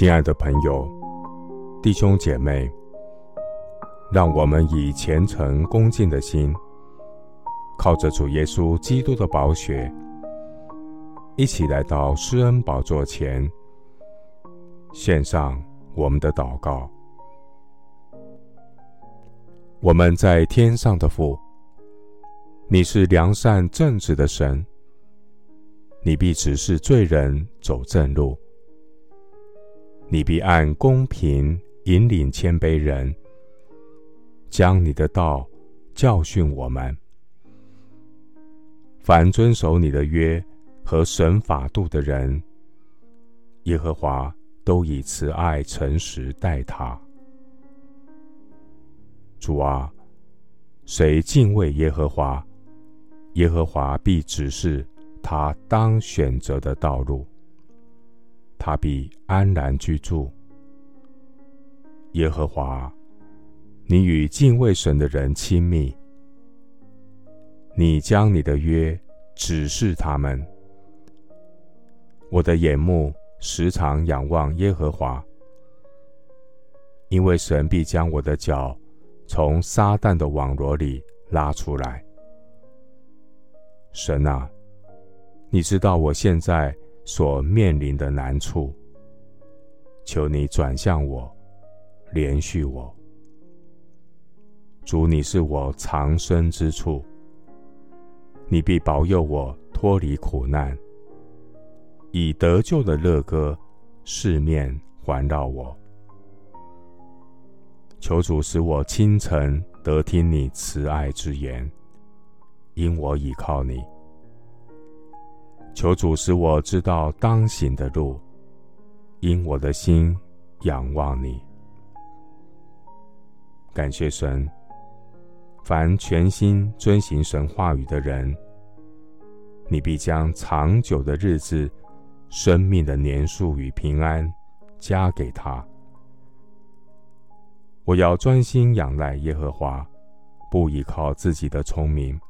亲爱的朋友、弟兄姐妹，让我们以虔诚恭敬的心，靠着主耶稣基督的宝血，一起来到施恩宝座前，献上我们的祷告。我们在天上的父，你是良善正直的神，你必指示罪人走正路。你必按公平引领谦卑人，将你的道教训我们。凡遵守你的约和神法度的人，耶和华都以慈爱诚实待他。主啊，谁敬畏耶和华，耶和华必指示他当选择的道路。他必安然居住。耶和华，你与敬畏神的人亲密，你将你的约指示他们。我的眼目时常仰望耶和华，因为神必将我的脚从撒旦的网罗里拉出来。神啊，你知道我现在所面临的难处，求你转向我，怜恤我。主，你是我藏身之处，你必保佑我脱离苦难，以得救的乐歌四面环绕我。求主使我清晨得听你慈爱之言，因我倚靠你。求主使我知道当行的路，因我的心仰望你。感谢神，凡全心遵行神话语的人，你必将长久的日子、生命的年数与平安加给他。我要专心仰赖耶和华，不依靠自己的聪明。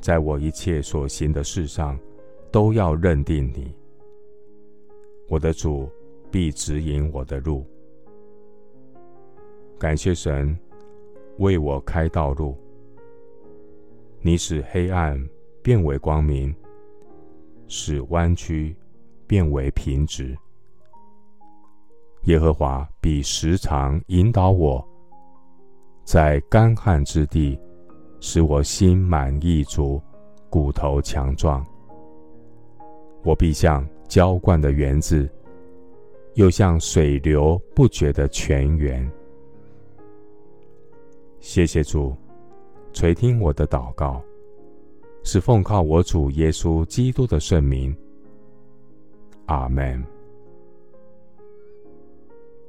在我一切所行的事上，都要认定你。我的主必指引我的路。感谢神为我开道路。你使黑暗变为光明，使弯曲变为平直。耶和华必时常引导我，在干旱之地，使我心满意足，骨头强壮。我必像浇灌的园子，又像水流不绝的泉源。谢谢主，垂听我的祷告，是奉靠我主耶稣基督的圣名。阿门。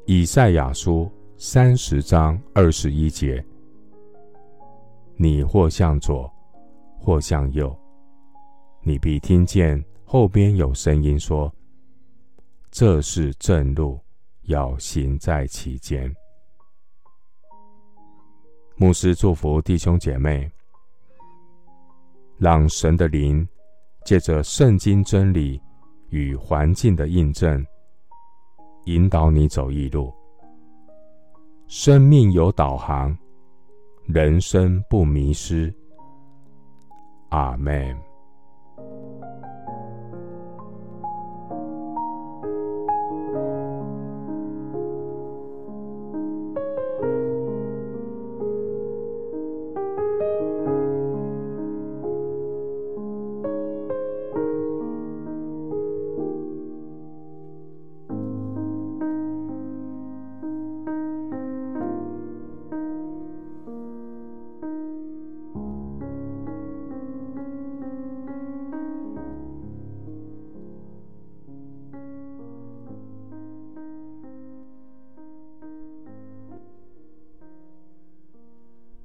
以赛亚书三十章二十一节：你或向左，或向右，你必听见后边有声音说：“这是正路，要行在其间。”牧师祝福弟兄姐妹，让神的灵借着圣经真理与环境的印证。引导你走义路，生命有导航，人生不迷失。阿门。